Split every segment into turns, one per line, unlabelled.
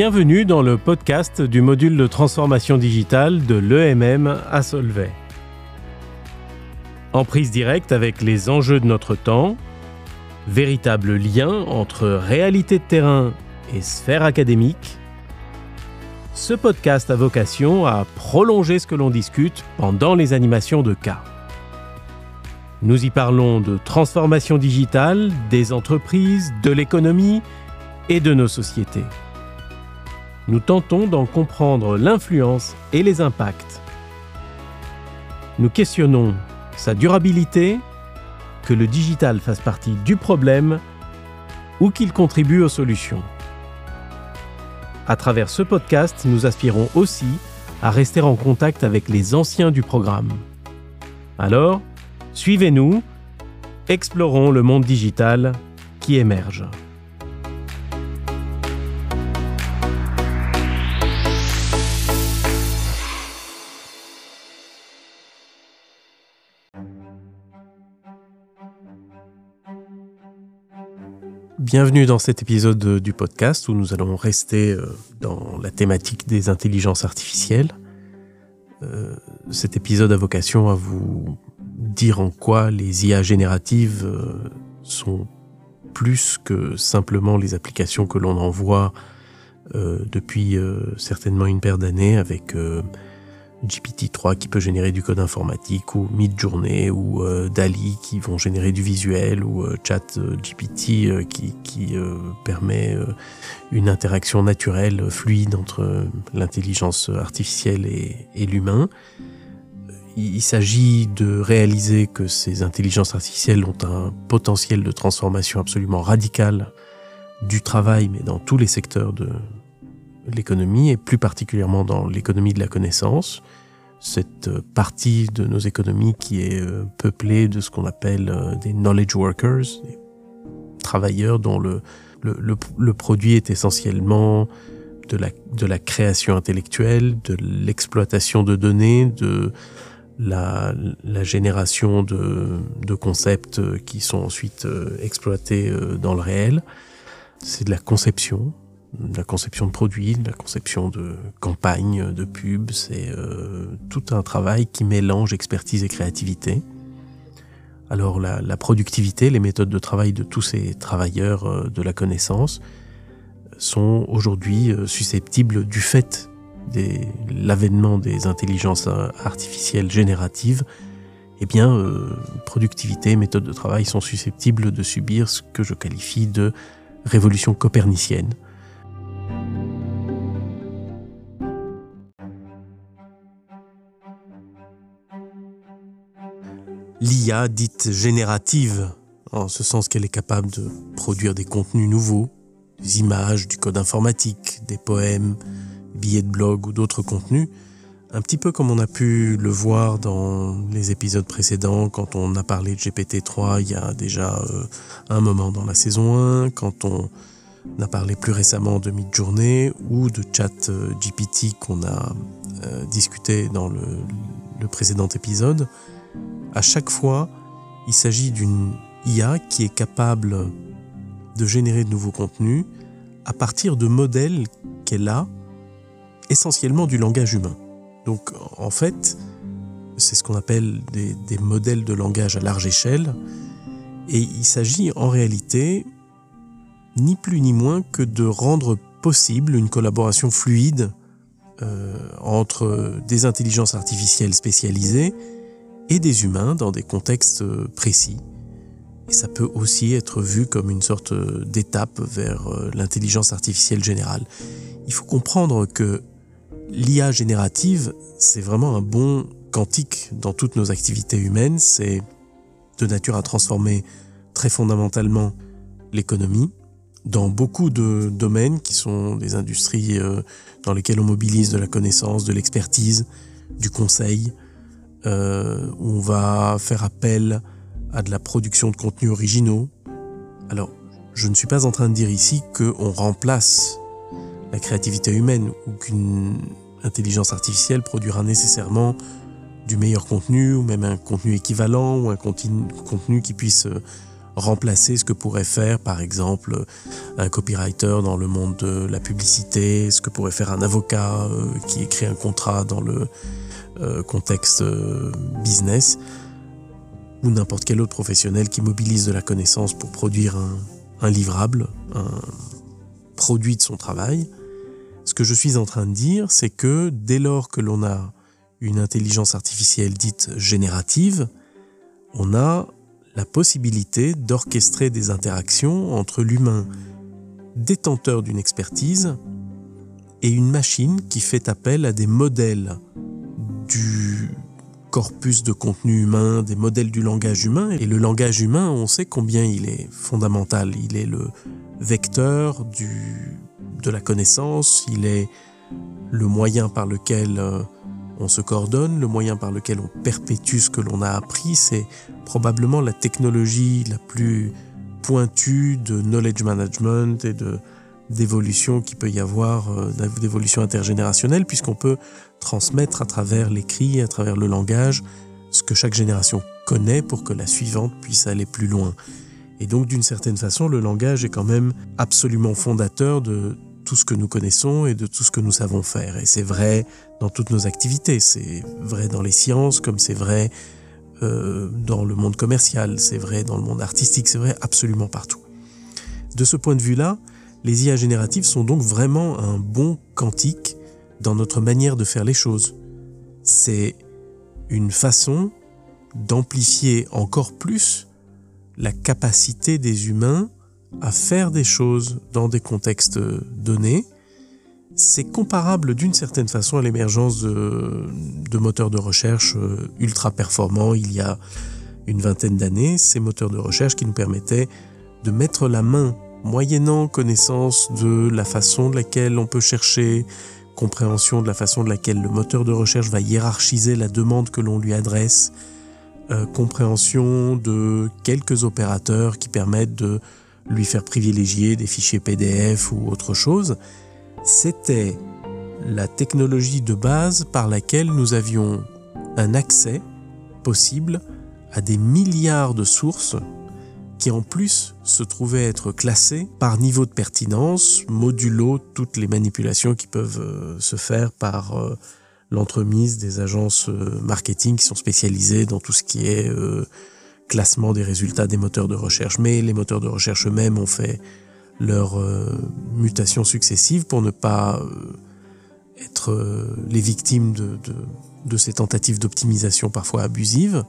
Bienvenue dans le podcast du module de transformation digitale de l'EMM à Solvay. En prise directe avec les enjeux de notre temps, véritable lien entre réalité de terrain et sphère académique, ce podcast a vocation à prolonger ce que l'on discute pendant les animations de cas. Nous y parlons de transformation digitale, des entreprises, de l'économie et de nos sociétés. Nous tentons d'en comprendre l'influence et les impacts. Nous questionnons sa durabilité, que le digital fasse partie du problème ou qu'il contribue aux solutions. À travers ce podcast, nous aspirons aussi à rester en contact avec les anciens du programme. Alors, suivez-nous, explorons le monde digital qui émerge. Bienvenue dans cet épisode du podcast où nous allons rester euh, dans la thématique des intelligences artificielles. Euh, cet épisode a vocation à vous dire en quoi les IA génératives euh, sont plus que simplement les applications que l'on envoie depuis certainement une paire d'années avec GPT-3 qui peut générer du code informatique, ou Midjourney, ou euh, DALI qui vont générer du visuel, ou euh, ChatGPT euh, qui, qui permet une interaction naturelle, fluide entre l'intelligence artificielle et, et l'humain. Il s'agit de réaliser que ces intelligences artificielles ont un potentiel de transformation absolument radical du travail, mais dans tous les secteurs de, l'économie et plus particulièrement dans l'économie de la connaissance, cette partie de nos économies qui est euh, peuplée de ce qu'on appelle euh, des knowledge workers, des travailleurs dont le, le, le, produit est essentiellement de la, de la création intellectuelle, de l'exploitation de données, de la, la génération de, de, concepts qui sont ensuite euh, exploités dans le réel. C'est de la conception, la conception de produits, la conception de campagnes, de pubs, c'est euh, tout un travail qui mélange expertise et créativité. Alors la, productivité, les méthodes de travail de tous ces travailleurs euh, de la connaissance sont aujourd'hui euh, susceptibles du fait de l'avènement des intelligences artificielles génératives, eh bien, productivité, méthodes de travail sont susceptibles de subir ce que je qualifie de révolution copernicienne l'IA dite générative, en ce sens qu'elle est capable de produire des contenus nouveaux, des images, du code informatique, des poèmes, billets de blog ou d'autres contenus, un petit peu comme on a pu le voir dans les épisodes précédents, quand on a parlé de GPT-3 il y a déjà euh, un moment dans la saison 1, quand on a parlé plus récemment de Midjourney ou de Chat euh, GPT qu'on a euh, discuté dans le précédent épisode. À chaque fois, il s'agit d'une IA qui est capable de générer de nouveaux contenus à partir de modèles qu'elle a essentiellement du langage humain. Donc en fait, c'est ce qu'on appelle des, modèles de langage à large échelle. Et il s'agit en réalité ni plus ni moins que de rendre possible une collaboration fluide euh, entre des intelligences artificielles spécialisées et des humains dans des contextes précis. Et ça peut aussi être vu comme une sorte d'étape vers euh, l'intelligence artificielle générale. Il faut comprendre que l'IA générative, c'est vraiment un bon quantique dans toutes nos activités humaines. C'est de nature à transformer très fondamentalement l'économie dans beaucoup de domaines qui sont des industries euh, dans lesquelles on mobilise de la connaissance, de l'expertise, du conseil, euh, on va faire appel à de la production de contenus originaux. Alors, je ne suis pas en train de dire ici qu'on remplace la créativité humaine ou qu'une intelligence artificielle produira nécessairement du meilleur contenu ou même un contenu équivalent ou un contenu qui puisse euh, remplacer ce que pourrait faire par exemple un copywriter dans le monde de la publicité, ce que pourrait faire un avocat euh, qui écrit un contrat dans le euh, contexte euh, business, ou n'importe quel autre professionnel qui mobilise de la connaissance pour produire un, livrable, un produit de son travail. Ce que je suis en train de dire, c'est que dès lors que l'on a une intelligence artificielle dite générative, on a la possibilité d'orchestrer des interactions entre l'humain détenteur d'une expertise et une machine qui fait appel à des modèles corpus de contenu humain, des modèles du langage humain. Et le langage humain, on sait combien il est fondamental. Il est le vecteur du, de la connaissance, il est le moyen par lequel euh, on se coordonne, le moyen par lequel on perpétue ce que l'on a appris, c'est probablement la technologie la plus pointue de knowledge management et de d'évolution qui peut y avoir, euh, d'évolution intergénérationnelle, puisqu'on peut transmettre à travers l'écrit, à travers le langage, ce que chaque génération connaît pour que la suivante puisse aller plus loin. Et donc d'une certaine façon, le langage est quand même absolument fondateur de tout ce que nous connaissons et de tout ce que nous savons faire. Et c'est vrai dans toutes nos activités, c'est vrai dans les sciences comme c'est vrai euh, dans le monde commercial, c'est vrai dans le monde artistique, c'est vrai absolument partout. De ce point de vue-là, les IA génératives sont donc vraiment un bon quantique dans notre manière de faire les choses. C'est une façon d'amplifier encore plus la capacité des humains à faire des choses dans des contextes donnés, c'est comparable d'une certaine façon à l'émergence de, moteurs de recherche euh, ultra performants il y a une vingtaine d'années, ces moteurs de recherche qui nous permettaient de mettre la main, moyennant connaissance de la façon de laquelle on peut chercher, compréhension de la façon de laquelle le moteur de recherche va hiérarchiser la demande que l'on lui adresse, euh, compréhension de quelques opérateurs qui permettent de lui faire privilégier des fichiers PDF ou autre chose, c'était la technologie de base par laquelle nous avions un accès possible à des milliards de sources qui en plus se trouvaient être classées par niveau de pertinence, modulo toutes les manipulations qui peuvent euh, se faire par euh, l'entremise des agences euh, marketing qui sont spécialisées dans tout ce qui est classement des résultats des moteurs de recherche. Mais les moteurs de recherche eux-mêmes ont fait leurs mutations successives pour ne pas être les victimes de, de ces tentatives d'optimisation parfois abusives.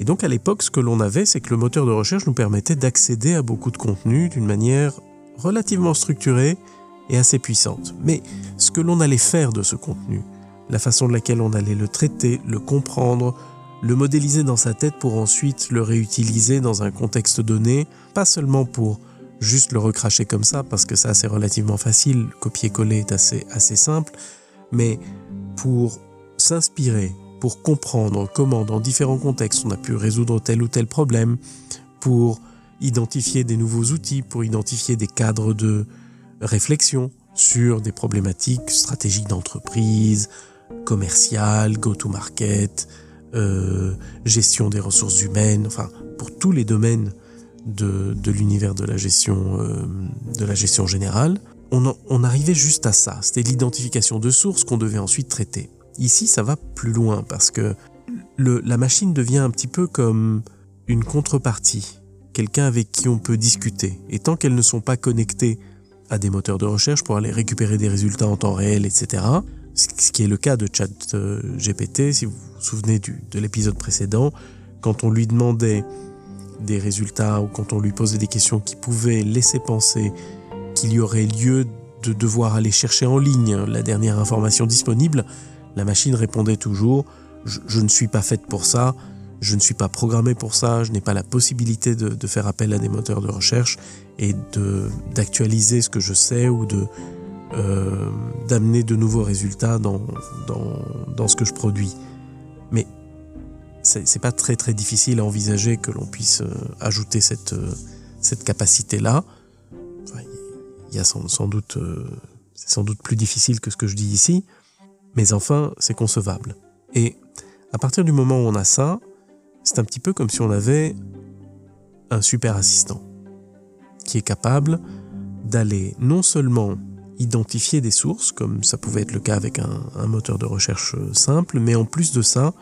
Et donc à l'époque, ce que l'on avait, c'est que le moteur de recherche nous permettait d'accéder à beaucoup de contenu d'une manière relativement structurée et assez puissante. Mais ce que l'on allait faire de ce contenu, la façon de laquelle on allait le traiter, le comprendre, le modéliser dans sa tête pour ensuite le réutiliser dans un contexte donné, pas seulement pour juste le recracher comme ça, parce que ça c'est relativement facile, copier-coller est assez, assez simple, mais pour s'inspirer, pour comprendre comment dans différents contextes on a pu résoudre tel ou tel problème, pour identifier des nouveaux outils, pour identifier des cadres de réflexion sur des problématiques stratégiques d'entreprise, commerciales, go-to-market, euh, gestion des ressources humaines, enfin pour tous les domaines de, l'univers de la gestion euh, de la gestion générale, on, arrivait juste à ça. C'était l'identification de sources qu'on devait ensuite traiter. Ici, ça va plus loin parce que la machine devient un petit peu comme une contrepartie, quelqu'un avec qui on peut discuter. Et tant qu'elles ne sont pas connectées à des moteurs de recherche pour aller récupérer des résultats en temps réel, etc., ce qui est le cas de ChatGPT, si vous vous souvenez de l'épisode précédent, quand on lui demandait des résultats ou quand on lui posait des questions qui pouvaient laisser penser qu'il y aurait lieu de devoir aller chercher en ligne la dernière information disponible, la machine répondait toujours je, ne suis pas faite pour ça, je ne suis pas programmé pour ça, je n'ai pas la possibilité de, faire appel à des moteurs de recherche et d'actualiser ce que je sais ou de euh, d'amener de nouveaux résultats dans, dans, ce que je produis. Mais c'est pas très très difficile à envisager que l'on puisse euh, ajouter cette, euh, cette capacité-là. il y a sans, doute, c'est sans doute plus difficile que ce que je dis ici, mais enfin, c'est concevable. Et à partir du moment où on a ça, c'est un petit peu comme si on avait un super assistant qui est capable d'aller non seulement identifier des sources, comme ça pouvait être le cas avec un, moteur de recherche simple, mais en plus de ça,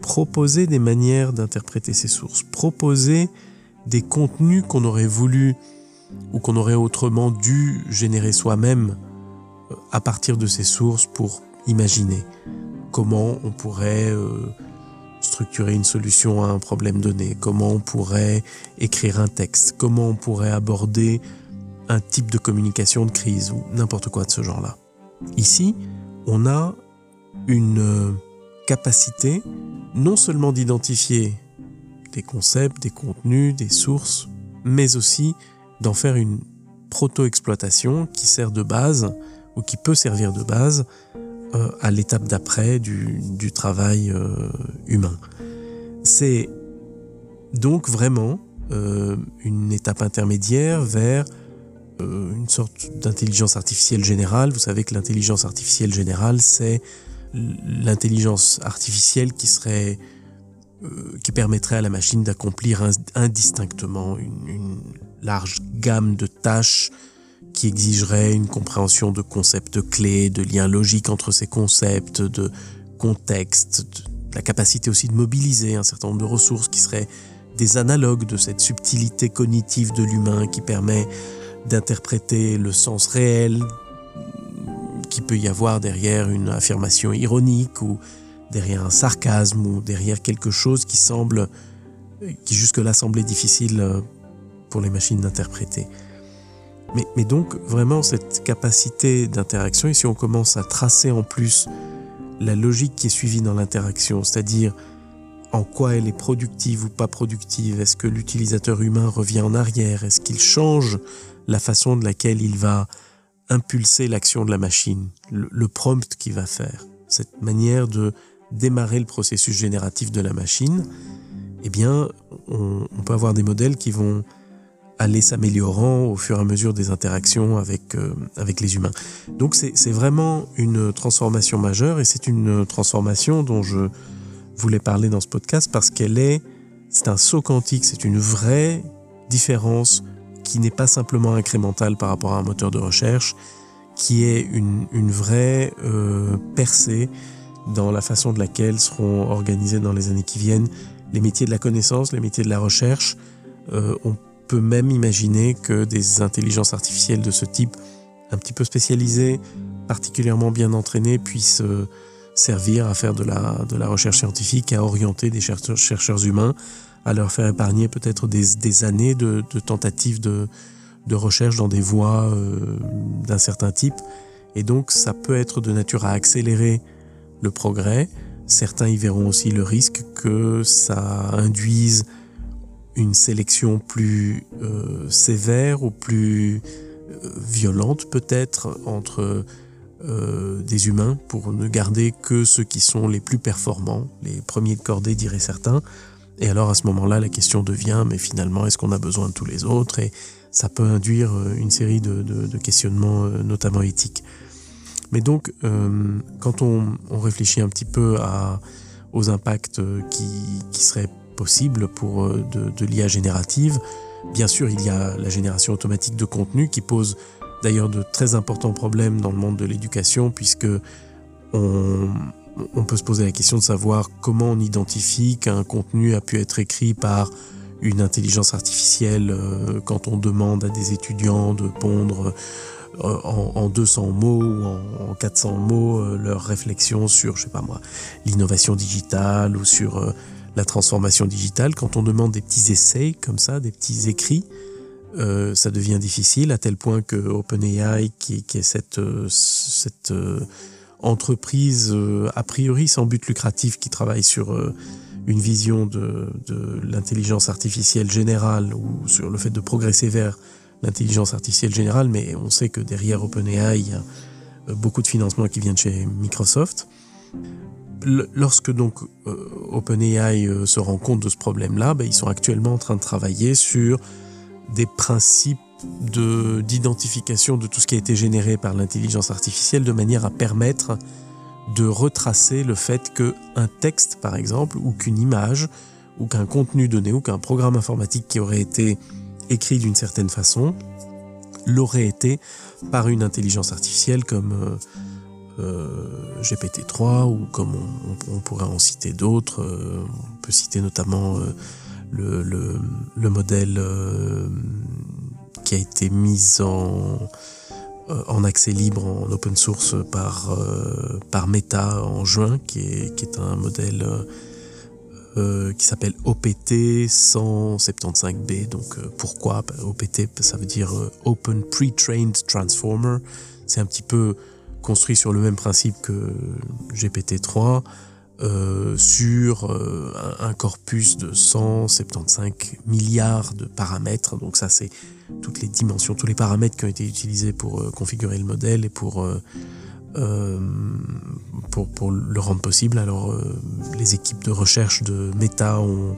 proposer des manières d'interpréter ces sources, proposer des contenus qu'on aurait voulu ou qu'on aurait autrement dû générer soi-même euh, à partir de ces sources pour imaginer comment on pourrait euh, structurer une solution à un problème donné, comment on pourrait écrire un texte, comment on pourrait aborder un type de communication de crise ou n'importe quoi de ce genre-là. Ici, on a une euh, capacité non seulement d'identifier des concepts, des contenus, des sources, mais aussi d'en faire une proto-exploitation qui sert de base ou qui peut servir de base euh, à l'étape d'après du, travail euh, humain. C'est donc vraiment euh, une étape intermédiaire vers une sorte d'intelligence artificielle générale. Vous savez que l'intelligence artificielle générale, c'est l'intelligence artificielle qui serait qui permettrait à la machine d'accomplir indistinctement une, large gamme de tâches qui exigerait une compréhension de concepts clés, de liens logiques entre ces concepts, de contexte, la capacité aussi de mobiliser un certain nombre de ressources qui seraient des analogues de cette subtilité cognitive de l'humain qui permet d'interpréter le sens réel qui peut y avoir derrière une affirmation ironique ou derrière un sarcasme ou derrière quelque chose qui semble qui jusque-là semblait difficile euh, pour les machines d'interpréter. Mais, donc vraiment cette capacité d'interaction, et si on commence à tracer en plus la logique qui est suivie dans l'interaction, c'est-à-dire en quoi elle est productive ou pas productive, est-ce que l'utilisateur humain revient en arrière, est-ce qu'il change la façon de laquelle il va impulser l'action de la machine, le, prompt qu'il va faire, cette manière de démarrer le processus génératif de la machine, eh bien, on peut avoir des modèles qui vont aller s'améliorant au fur et à mesure des interactions avec, euh, avec les humains. Donc c'est vraiment une transformation majeure et c'est une transformation dont je voulais parler dans ce podcast parce qu'elle est, c'est un saut quantique, c'est une vraie différence qui n'est pas simplement incrémentale par rapport à un moteur de recherche, qui est une, une vraie euh, percée dans la façon de laquelle seront organisés dans les années qui viennent les métiers de la connaissance, les métiers de la recherche. Euh, peut même imaginer que des intelligences artificielles de ce type, un petit peu spécialisées, particulièrement bien entraînées, puissent euh, servir à faire de la, de la recherche scientifique, à orienter des chercheurs, chercheurs humains, à leur faire épargner peut-être des, des, années de, de tentatives de, de, recherche dans des voies euh, d'un certain type. Et donc ça peut être de nature à accélérer le progrès. Certains y verront aussi le risque que ça induise une sélection plus euh, sévère ou plus euh, violente peut-être entre euh, des humains pour ne garder que ceux qui sont les plus performants, les premiers de cordée diraient certains. Et alors à ce moment-là, la question devient, mais finalement, est-ce qu'on a besoin de tous les autres? Et ça peut induire une série de, questionnements, notamment éthiques. Mais donc, quand on, réfléchit un petit peu aux impacts qui, qui seraient possible pour euh, de, l'IA générative. Bien sûr, il y a la génération automatique de contenu qui pose d'ailleurs de très importants problèmes dans le monde de l'éducation puisque on, peut se poser la question de savoir comment on identifie qu'un contenu a pu être écrit par une intelligence artificielle euh, quand on demande à des étudiants de pondre euh, en, 200 mots ou en, 400 mots leurs réflexions sur, je sais pas moi, l'innovation digitale ou sur la transformation digitale, quand on demande des petits essais comme ça, des petits écrits, euh, ça devient difficile à tel point que OpenAI, qui, est cette, euh, cette euh, entreprise a priori sans but lucratif qui travaille sur une vision de, de l'intelligence artificielle générale ou sur le fait de progresser vers l'intelligence artificielle générale, mais on sait que derrière OpenAI, il y a beaucoup de financement qui viennent chez Microsoft lorsque donc euh, OpenAI euh, se rend compte de ce problème-là, ben, ils sont actuellement en train de travailler sur des principes d'identification de, tout ce qui a été généré par l'intelligence artificielle de manière à permettre de retracer le fait qu'un texte, par exemple, ou qu'une image, ou qu'un contenu donné ou qu'un programme informatique qui aurait été écrit d'une certaine façon l'aurait été par une intelligence artificielle comme euh, euh, GPT-3 ou comme on, pourrait en citer d'autres. Euh, on peut citer notamment le, le, modèle qui a été mis en, en accès libre, en open source par, par Meta en juin, qui est, qui est un modèle euh, qui s'appelle OPT 175B. Donc euh, pourquoi? Bah, OPT, ça veut dire euh, Open Pre-Trained Transformer. C'est un petit peu construit sur le même principe que GPT-3. sur un, corpus de 175 milliards de paramètres. Donc ça, c'est toutes les dimensions, tous les paramètres qui ont été utilisés pour configurer le modèle et pour euh, le rendre possible. Alors, euh, les équipes de recherche de Meta ont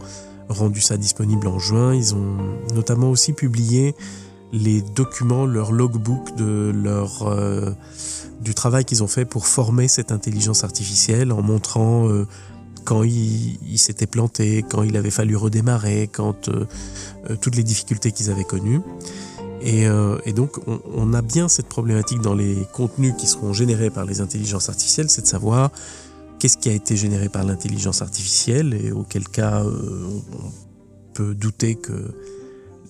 rendu ça disponible en juin. Ils ont notamment aussi publié les documents, leur logbook de leur, euh, du travail qu'ils ont fait pour former cette intelligence artificielle en montrant quand il, il s'était planté, quand il avait fallu redémarrer, quand toutes les difficultés qu'ils avaient connues. Euh, et, donc, on, a bien cette problématique dans les contenus qui seront générés par les intelligences artificielles, c'est de savoir qu'est-ce qui a été généré par l'intelligence artificielle, et auquel cas euh, on peut douter que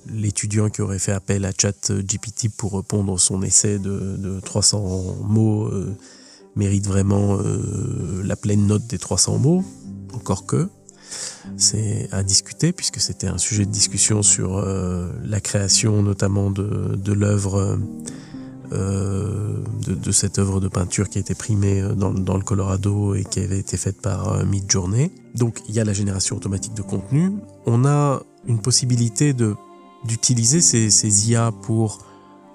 l'étudiant qui aurait fait appel à ChatGPT pour répondre son essai de, 300 mots euh, mérite vraiment la pleine note des 300 mots, encore que c'est à discuter puisque c'était un sujet de discussion sur euh, la création notamment de, l'œuvre euh, de, cette œuvre de peinture qui a été primée euh, dans, dans, le Colorado et qui avait été faite par Midjourney. Donc il y a la génération automatique de contenu. On a une possibilité de d'utiliser ces, ces IA pour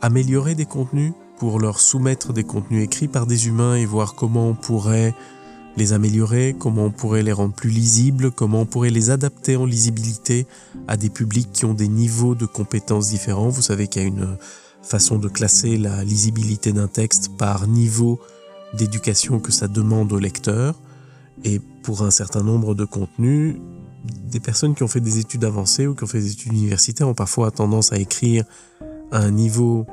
améliorer des contenus, pour leur soumettre des contenus écrits par des humains et voir comment on pourrait les améliorer, comment on pourrait les rendre plus lisibles, comment on pourrait les adapter en lisibilité à des publics qui ont des niveaux de compétences différents. Vous savez qu'il y a une façon de classer la lisibilité d'un texte par niveau d'éducation que ça demande au lecteur. Et pour un certain nombre de contenus, des personnes qui ont fait des études avancées ou qui ont fait des études universitaires ont parfois tendance à écrire à un niveau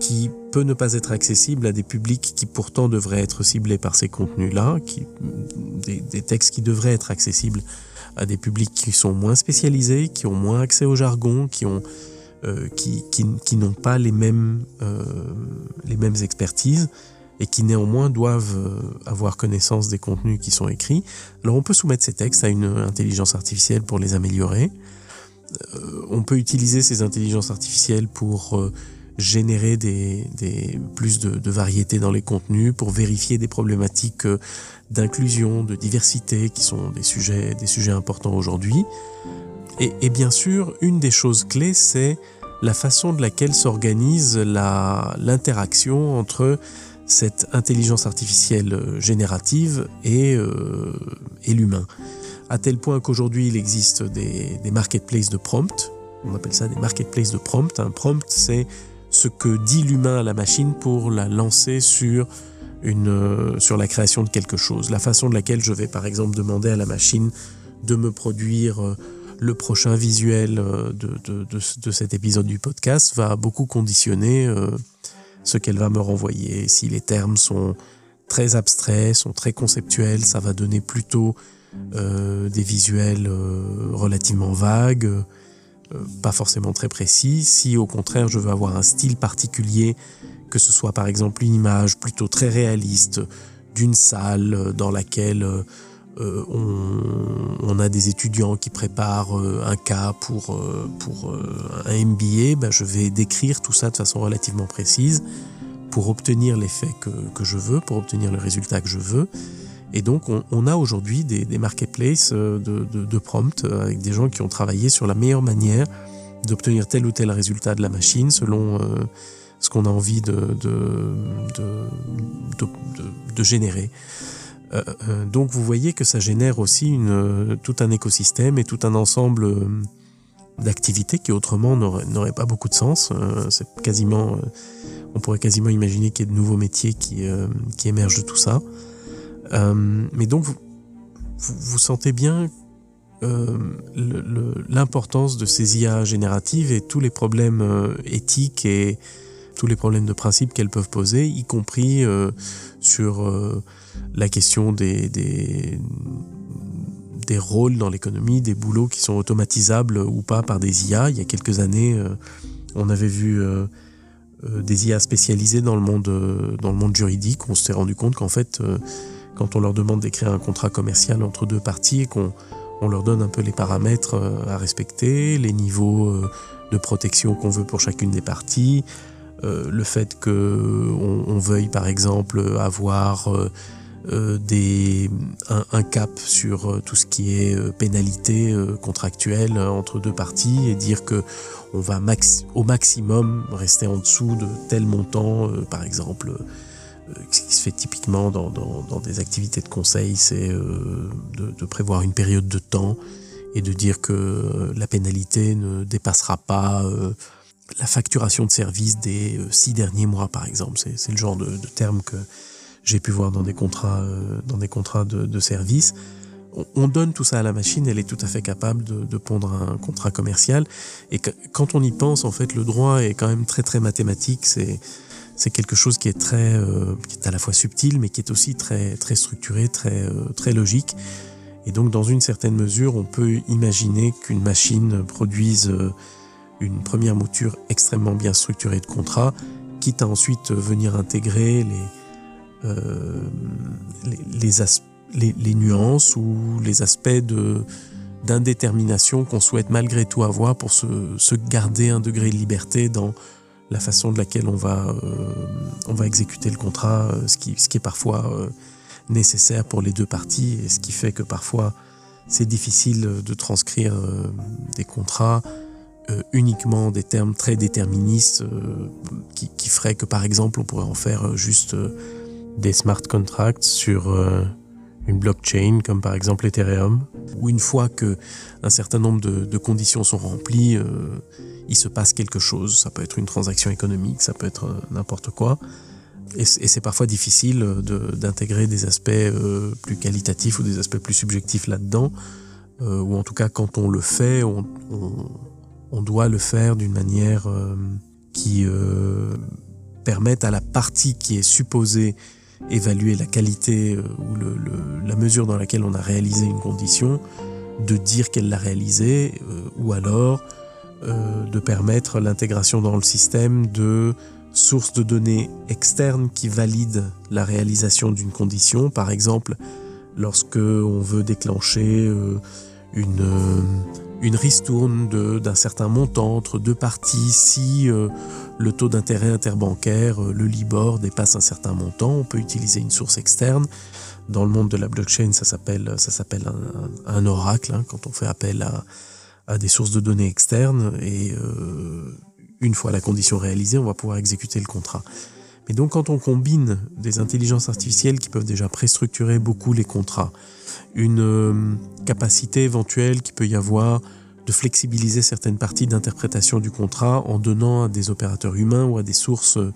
qui peut ne pas être accessible à des publics qui pourtant devraient être ciblés par ces contenus-là, qui, des, textes qui devraient être accessibles à des publics qui sont moins spécialisés, qui ont moins accès au jargon, qui ont euh, qui, qui, qui n'ont pas les mêmes, euh, les mêmes expertises et qui néanmoins doivent euh, avoir connaissance des contenus qui sont écrits. Alors on peut soumettre ces textes à une intelligence artificielle pour les améliorer. on peut utiliser ces intelligences artificielles pour générer des, des plus de, de, variété dans les contenus, pour vérifier des problématiques euh, d'inclusion, de diversité, qui sont des sujets, des sujets importants aujourd'hui. Et, et, bien sûr, une des choses clés, c'est la façon de laquelle s'organise l'interaction entre cette intelligence artificielle euh, générative et, euh, et l'humain. À tel point qu'aujourd'hui, il existe des, des marketplaces de prompt. On appelle ça des marketplaces de prompt. Un prompt, c'est ce que dit l'humain à la machine pour la lancer sur, une, euh, sur la création de quelque chose. La façon de laquelle je vais par exemple demander à la machine de me produire euh, le prochain visuel euh, de, de, de, cet épisode du podcast va beaucoup conditionner ce qu'elle va me renvoyer. Si les termes sont très abstraits, sont très conceptuels, ça va donner plutôt des visuels relativement vagues euh, pas forcément très précis. Si au contraire je veux avoir un style particulier, que ce soit par exemple une image plutôt très réaliste d'une salle dans laquelle euh, on, a des étudiants qui préparent euh, un cas pour, pour un MBA, ben je vais décrire tout ça de façon relativement précise pour obtenir l'effet que, que je veux, pour obtenir le résultat que je veux. Et donc, on, a aujourd'hui des, marketplaces euh, de, de, prompt euh, avec des gens qui ont travaillé sur la meilleure manière d'obtenir tel ou tel résultat de la machine selon euh, ce qu'on a envie de, de, générer. Donc, vous voyez que ça génère aussi une, tout un écosystème et tout un ensemble d'activités qui autrement n'auraient pas beaucoup de sens. C'est quasiment, on pourrait quasiment imaginer qu'il y ait de nouveaux métiers qui, émergent de tout ça. Euh, mais donc, vous, vous, sentez bien l'importance de ces IA génératives et tous les problèmes éthiques et tous les problèmes de principe qu'elles peuvent poser, y compris sur la question des, des, des rôles dans l'économie, des boulots qui sont automatisables ou pas par des IA. Il y a quelques années, on avait vu euh, des IA spécialisées dans le monde, euh, dans le monde juridique. On s'est rendu compte qu'en fait, euh, quand on leur demande d'écrire un contrat commercial entre deux parties et qu'on on leur donne un peu les paramètres à respecter, les niveaux de protection qu'on veut pour chacune des parties, le fait qu'on on veuille par exemple avoir des, un, cap sur tout ce qui est pénalité contractuelle entre deux parties et dire que on va au maximum rester en dessous de tel montant, euh, par exemple. Euh, ce qui se fait typiquement dans, des activités de conseil, c'est euh, de, prévoir une période de temps et de dire que la pénalité ne dépassera pas la facturation de service des six derniers mois, par exemple. C'est le genre de, terme que j'ai pu voir dans des contrats, dans des contrats de, de service on donne tout ça à la machine, elle est tout à fait capable de, pondre un contrat commercial. Et quand on y pense, en fait, le droit est quand même très très mathématique. C'est c'est quelque chose qui est très, euh, qui est à la fois subtil, mais qui est aussi très très structuré, très euh, très logique. Et donc, dans une certaine mesure, on peut imaginer qu'une machine produise euh, une première mouture extrêmement bien structurée de contrat, quitte à ensuite venir intégrer les, les, les nuances ou les aspects d'indétermination qu'on souhaite malgré tout avoir pour se, garder un degré de liberté dans la façon de laquelle on va, euh, on va exécuter le contrat, euh, ce qui, ce qui est parfois euh, nécessaire pour les deux parties et ce qui fait que parfois c'est difficile de transcrire des contrats uniquement des termes très déterministes qui, qui feraient que par exemple on pourrait en faire juste des smart contracts sur une blockchain comme par exemple Ethereum, où une fois que un certain nombre de, conditions sont remplies, euh, il se passe quelque chose. Ça peut être une transaction économique, ça peut être euh, n'importe quoi. Et, c'est parfois difficile d'intégrer des aspects euh, plus qualitatifs ou des aspects plus subjectifs là-dedans, ou en tout cas quand on le fait, on, on doit le faire d'une manière qui permette à la partie qui est supposée évaluer la qualité euh, ou la mesure dans laquelle on a réalisé une condition, de dire qu'elle l'a réalisée, euh, ou alors euh, de permettre l'intégration dans le système de sources de données externes qui valident la réalisation d'une condition. Par exemple, lorsque on veut déclencher une une ristourne d'un certain montant entre deux parties si euh, le taux d'intérêt interbancaire, euh, le Libor, dépasse un certain montant. On peut utiliser une source externe. Dans le monde de la blockchain, ça s'appelle s'appelle un, oracle hein, quand on fait appel à, à, des sources de données externes et euh, une fois la condition réalisée, on va pouvoir exécuter le contrat. Mais donc quand on combine des intelligences artificielles qui peuvent déjà préstructurer beaucoup les contrats, une euh, capacité éventuelle qui peut y avoir de flexibiliser certaines parties d'interprétation du contrat en donnant à des opérateurs humains ou à des sources euh,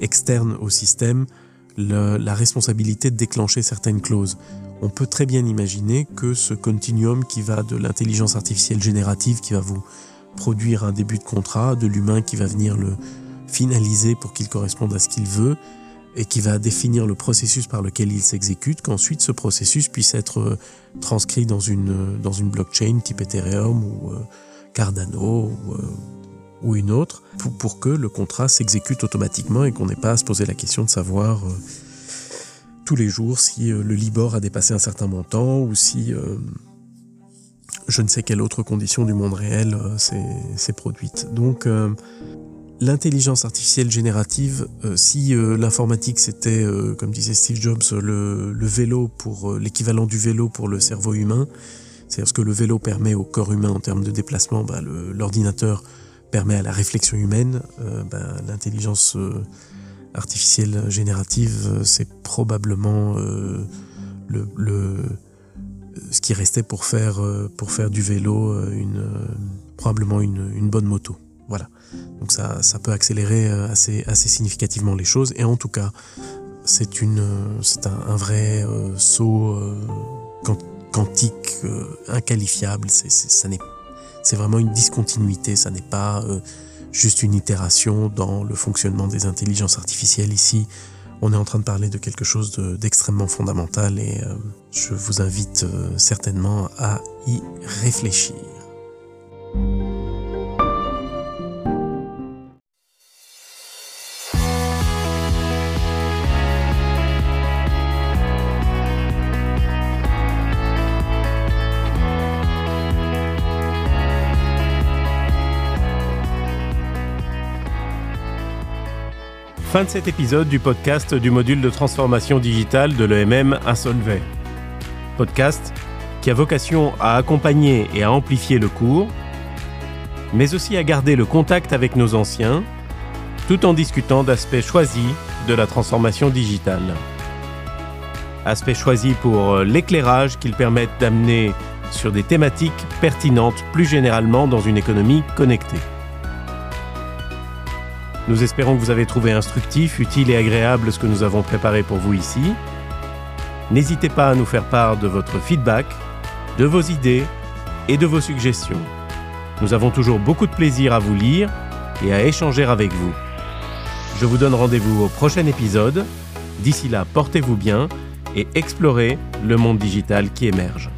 externes au système la responsabilité de déclencher certaines clauses. On peut très bien imaginer que ce continuum qui va de l'intelligence artificielle générative qui va vous produire un début de contrat, de l'humain qui va venir le finaliser pour qu'il corresponde à ce qu'il veut, et qui va définir le processus par lequel il s'exécute, qu'ensuite ce processus puisse être euh, transcrit dans une, euh, dans une blockchain type Ethereum ou euh, Cardano ou, une autre, pour, que le contrat s'exécute automatiquement et qu'on n'ait pas à se poser la question de savoir tous les jours si le Libor a dépassé un certain montant ou si je ne sais quelle autre condition du monde réel s'est produite. Donc L'intelligence artificielle générative, euh, si euh, l'informatique c'était, euh, comme disait Steve Jobs, le, vélo pour l'équivalent du vélo pour le cerveau humain, c'est-à-dire ce que le vélo permet au corps humain en termes de déplacement, bah, l'ordinateur permet à la réflexion humaine. Bah, l'intelligence artificielle générative, c'est probablement le, ce qui restait pour faire, du vélo une, probablement une bonne moto. Voilà. Donc ça, ça peut accélérer euh, assez, assez significativement les choses. Et en tout cas, c'est c'est un, vrai euh, saut quantique inqualifiable. C'est vraiment une discontinuité, ça n'est pas juste une itération dans le fonctionnement des intelligences artificielles ici. On est en train de parler de quelque chose d'extrêmement fondamental et je vous invite certainement à y réfléchir. Fin de cet épisode du podcast du module de transformation digitale de l'EMM à. Podcast qui a vocation à accompagner et à amplifier le cours, mais aussi à garder le contact avec nos anciens, tout en discutant d'aspects choisis de la transformation digitale. Aspects choisis pour l'éclairage qu'ils permettent d'amener sur des thématiques pertinentes plus généralement dans une économie connectée. Nous espérons que vous avez trouvé instructif, utile et agréable ce que nous avons préparé pour vous ici. N'hésitez pas à nous faire part de votre feedback, de vos idées et de vos suggestions. Nous avons toujours beaucoup de plaisir à vous lire et à échanger avec vous. Je vous donne rendez-vous au prochain épisode. D'ici là, portez-vous bien et explorez le monde digital qui émerge.